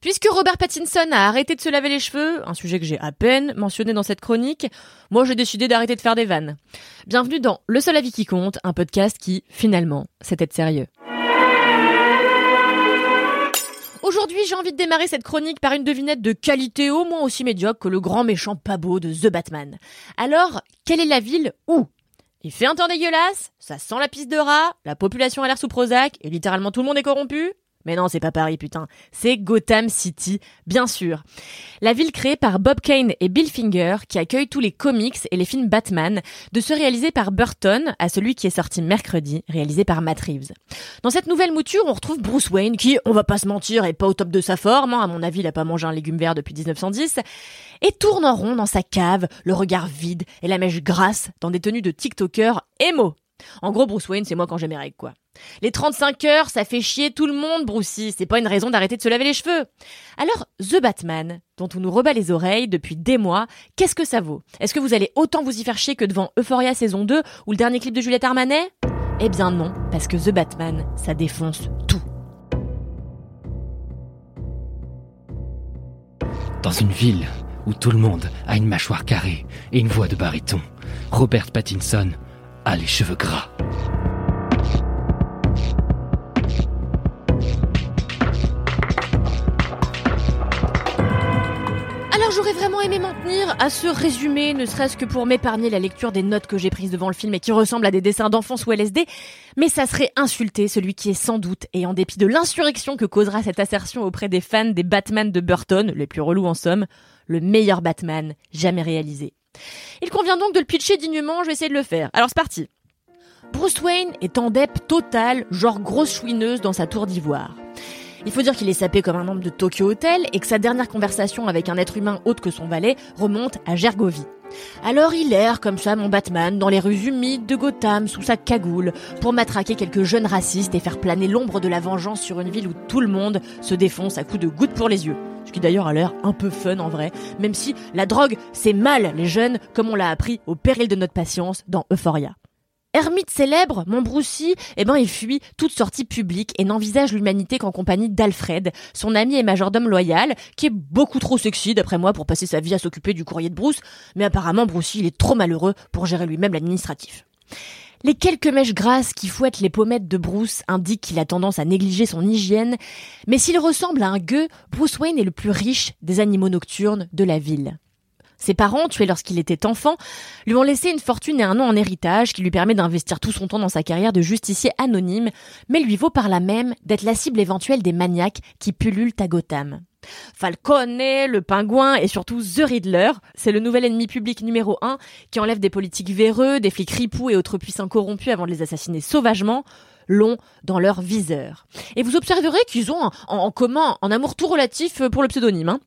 Puisque Robert Pattinson a arrêté de se laver les cheveux, un sujet que j'ai à peine mentionné dans cette chronique, moi j'ai décidé d'arrêter de faire des vannes. Bienvenue dans Le seul avis qui compte, un podcast qui, finalement, être sérieux. Aujourd'hui, j'ai envie de démarrer cette chronique par une devinette de qualité au moins aussi médiocre que le grand méchant pas beau de The Batman. Alors, quelle est la ville où? Il fait un temps dégueulasse, ça sent la piste de rat, la population a l'air sous Prozac et littéralement tout le monde est corrompu mais non, c'est pas Paris, putain. C'est Gotham City, bien sûr. La ville créée par Bob Kane et Bill Finger, qui accueille tous les comics et les films Batman, de se réaliser par Burton à celui qui est sorti mercredi, réalisé par Matt Reeves. Dans cette nouvelle mouture, on retrouve Bruce Wayne, qui, on va pas se mentir, est pas au top de sa forme. hein. À mon avis, il a pas mangé un légume vert depuis 1910. Et tourne en rond dans sa cave, le regard vide et la mèche grasse dans des tenues de TikToker émo. En gros, Bruce Wayne, c'est moi quand j'ai mes règles, quoi. Les 35 heures, ça fait chier tout le monde, Brucey. C'est pas une raison d'arrêter de se laver les cheveux. Alors, The Batman, dont on nous rebat les oreilles depuis des mois, qu'est-ce que ça vaut? Est-ce que vous allez autant vous y faire chier que devant Euphoria saison 2 ou le dernier clip de Juliette Armanet? Eh bien non, parce que The Batman, ça défonce tout. Dans une ville où tout le monde a une mâchoire carrée et une voix de baryton, Robert Pattinson a les cheveux gras. Alors j'aurais vraiment aimé m'en tenir à ce résumé, ne serait-ce que pour m'épargner la lecture des notes que j'ai prises devant le film et qui ressemblent à des dessins d'enfants sous LSD, mais ça serait insulter celui qui est sans doute, et en dépit de l'insurrection que causera cette assertion auprès des fans des Batman de Burton, les plus relous en somme, le meilleur Batman jamais réalisé. Il convient donc de le pitcher dignement, je vais essayer de le faire. Alors c'est parti. Bruce Wayne est en dep total, genre grosse chouineuse dans sa tour d'ivoire. Il faut dire qu'il est sapé comme un membre de Tokyo Hotel et que sa dernière conversation avec un être humain autre que son valet remonte à Gergovie. Alors il erre comme ça mon Batman dans les rues humides de Gotham sous sa cagoule pour matraquer quelques jeunes racistes et faire planer l'ombre de la vengeance sur une ville où tout le monde se défonce à coups de gouttes pour les yeux. Ce qui d'ailleurs a l'air un peu fun en vrai, même si la drogue c'est mal les jeunes comme on l'a appris au péril de notre patience dans Euphoria. Ermite célèbre, mon Brucey, eh ben, il fuit toute sortie publique et n'envisage l'humanité qu'en compagnie d'Alfred, son ami et majordome loyal, qui est beaucoup trop sexy, d'après moi, pour passer sa vie à s'occuper du courrier de Bruce, mais apparemment, Brucey, il est trop malheureux pour gérer lui-même l'administratif. Les quelques mèches grasses qui fouettent les pommettes de Bruce indiquent qu'il a tendance à négliger son hygiène, mais s'il ressemble à un gueux, Bruce Wayne est le plus riche des animaux nocturnes de la ville. Ses parents, tués lorsqu'il était enfant, lui ont laissé une fortune et un nom en héritage qui lui permet d'investir tout son temps dans sa carrière de justicier anonyme, mais lui vaut par là même d'être la cible éventuelle des maniaques qui pullulent à Gotham. Falcone, le pingouin et surtout The Riddler, c'est le nouvel ennemi public numéro un qui enlève des politiques véreux, des flics ripoux et autres puissants corrompus avant de les assassiner sauvagement, l'ont dans leur viseur. Et vous observerez qu'ils ont en, en commun un amour tout relatif pour le pseudonyme. Hein.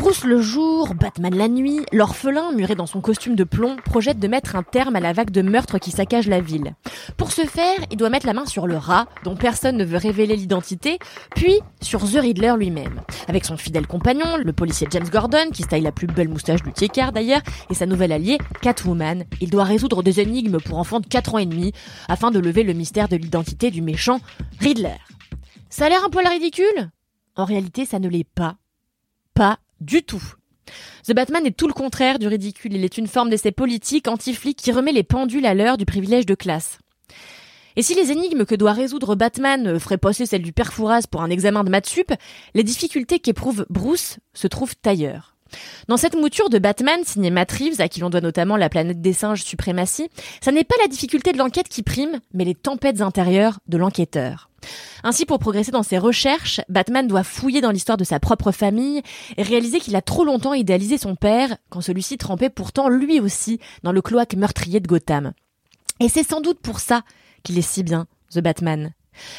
Bruce le jour, Batman la nuit, l'orphelin, muré dans son costume de plomb, projette de mettre un terme à la vague de meurtres qui saccage la ville. Pour ce faire, il doit mettre la main sur le rat, dont personne ne veut révéler l'identité, puis sur The Riddler lui-même. Avec son fidèle compagnon, le policier James Gordon, qui taille la plus belle moustache du tiécard d'ailleurs, et sa nouvelle alliée, Catwoman, il doit résoudre des énigmes pour enfants de 4 ans et demi, afin de lever le mystère de l'identité du méchant Riddler. Ça a l'air un poil ridicule? En réalité, ça ne l'est pas. Pas du tout. The Batman est tout le contraire du ridicule. Il est une forme d'essai politique anti-flic qui remet les pendules à l'heure du privilège de classe. Et si les énigmes que doit résoudre Batman feraient passer celle du père Fouras pour un examen de maths sup, les difficultés qu'éprouve Bruce se trouvent ailleurs. Dans cette mouture de Batman signée Matt Reeves, à qui l'on doit notamment la planète des singes suprématie, ça n'est pas la difficulté de l'enquête qui prime, mais les tempêtes intérieures de l'enquêteur. Ainsi, pour progresser dans ses recherches, Batman doit fouiller dans l'histoire de sa propre famille et réaliser qu'il a trop longtemps idéalisé son père, quand celui-ci trempait pourtant lui aussi dans le cloaque meurtrier de Gotham. Et c'est sans doute pour ça qu'il est si bien The Batman.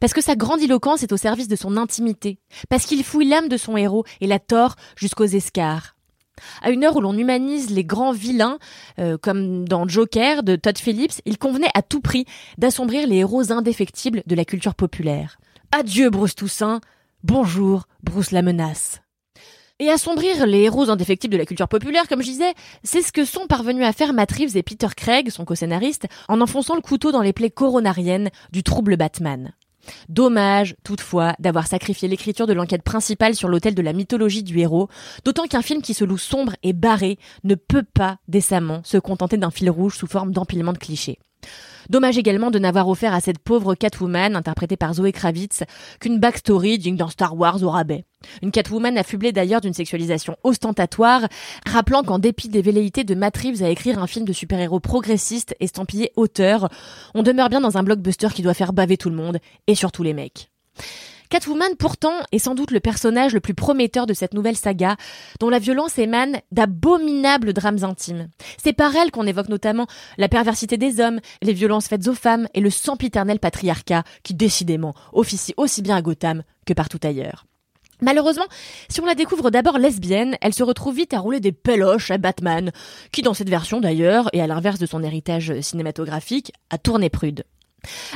Parce que sa grandiloquence est au service de son intimité. Parce qu'il fouille l'âme de son héros et la tord jusqu'aux escarres. À une heure où l'on humanise les grands vilains, euh, comme dans Joker de Todd Phillips, il convenait à tout prix d'assombrir les héros indéfectibles de la culture populaire. Adieu Bruce Toussaint, bonjour Bruce la menace. Et assombrir les héros indéfectibles de la culture populaire, comme je disais, c'est ce que sont parvenus à faire Matt et Peter Craig, son co-scénariste, en enfonçant le couteau dans les plaies coronariennes du trouble Batman. Dommage, toutefois, d'avoir sacrifié l'écriture de l'enquête principale sur l'autel de la mythologie du héros, d'autant qu'un film qui se loue sombre et barré ne peut pas décemment se contenter d'un fil rouge sous forme d'empilement de clichés. Dommage également de n'avoir offert à cette pauvre Catwoman, interprétée par Zoé Kravitz, qu'une backstory digne d'un Star Wars au rabais. Une Catwoman affublée d'ailleurs d'une sexualisation ostentatoire, rappelant qu'en dépit des velléités de Matt à écrire un film de super-héros progressiste estampillé auteur, on demeure bien dans un blockbuster qui doit faire baver tout le monde, et surtout les mecs. Catwoman, pourtant, est sans doute le personnage le plus prometteur de cette nouvelle saga, dont la violence émane d'abominables drames intimes. C'est par elle qu'on évoque notamment la perversité des hommes, les violences faites aux femmes et le sempiternel patriarcat qui, décidément, officie aussi bien à Gotham que partout ailleurs. Malheureusement, si on la découvre d'abord lesbienne, elle se retrouve vite à rouler des peloches à Batman, qui dans cette version d'ailleurs, et à l'inverse de son héritage cinématographique, a tourné prude.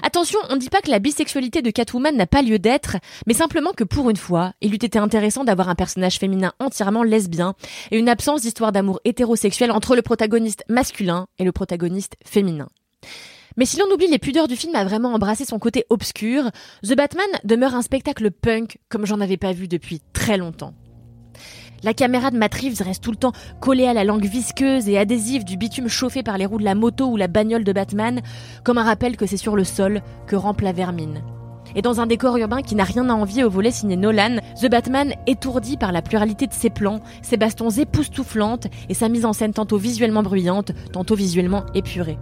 Attention, on ne dit pas que la bisexualité de Catwoman n'a pas lieu d'être, mais simplement que pour une fois, il eût été intéressant d'avoir un personnage féminin entièrement lesbien et une absence d'histoire d'amour hétérosexuel entre le protagoniste masculin et le protagoniste féminin. Mais si l'on oublie les pudeurs du film à vraiment embrasser son côté obscur, The Batman demeure un spectacle punk comme j'en avais pas vu depuis très longtemps. La caméra de Matt Reeves reste tout le temps collée à la langue visqueuse et adhésive du bitume chauffé par les roues de la moto ou la bagnole de Batman, comme un rappel que c'est sur le sol que rampe la vermine. Et dans un décor urbain qui n'a rien à envier au volet signé Nolan, The Batman, étourdi par la pluralité de ses plans, ses bastons époustouflantes et sa mise en scène tantôt visuellement bruyante, tantôt visuellement épurée.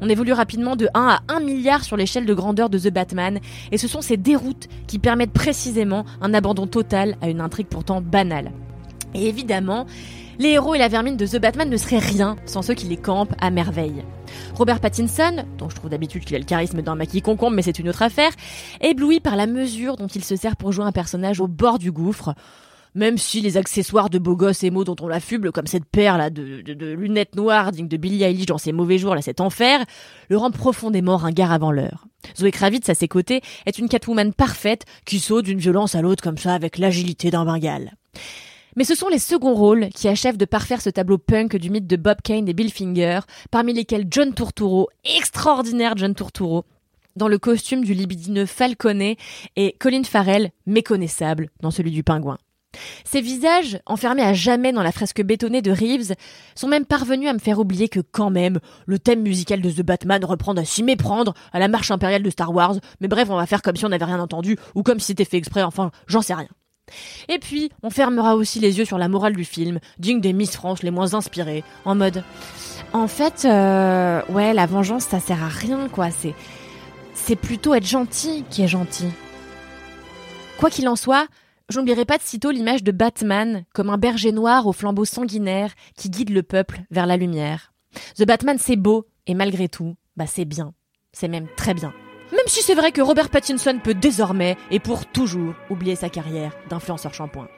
On évolue rapidement de 1 à 1 milliard sur l'échelle de grandeur de The Batman, et ce sont ces déroutes qui permettent précisément un abandon total à une intrigue pourtant banale. Et évidemment, les héros et la vermine de The Batman ne seraient rien sans ceux qui les campent à merveille. Robert Pattinson, dont je trouve d'habitude qu'il a le charisme d'un maquis concombre, mais c'est une autre affaire, ébloui par la mesure dont il se sert pour jouer un personnage au bord du gouffre. Même si les accessoires de beau gosse et mots dont on l'affuble, comme cette paire là de, lunettes noires digne de Billie Eilish dans ses mauvais jours, là cet enfer, le rend profondément ringard avant l'heure. Zoé Kravitz, à ses côtés, est une Catwoman parfaite qui saute d'une violence à l'autre comme ça avec l'agilité d'un Bengale. Mais ce sont les seconds rôles qui achèvent de parfaire ce tableau punk du mythe de Bob Kane et Bill Finger, parmi lesquels John Turturro, extraordinaire John Turturro, dans le costume du libidineux Falconet, et Colin Farrell, méconnaissable dans celui du pingouin. Ces visages, enfermés à jamais dans la fresque bétonnée de Reeves, sont même parvenus à me faire oublier que quand même, le thème musical de The Batman reprend à s'y méprendre à la marche impériale de Star Wars, mais bref, on va faire comme si on n'avait rien entendu, ou comme si c'était fait exprès, enfin, j'en sais rien. Et puis, on fermera aussi les yeux sur la morale du film, digne des Miss France les moins inspirées, en mode... En fait, euh, ouais, la vengeance, ça sert à rien, quoi. C'est, c'est plutôt être gentil qui est gentil. Quoi qu'il en soit, j'oublierai pas de sitôt l'image de Batman comme un berger noir au flambeau sanguinaire qui guide le peuple vers la lumière. The Batman, c'est beau, et malgré tout, bah c'est bien. C'est même très bien. Même si c'est vrai que Robert Pattinson peut désormais et pour toujours oublier sa carrière d'influenceur shampoing.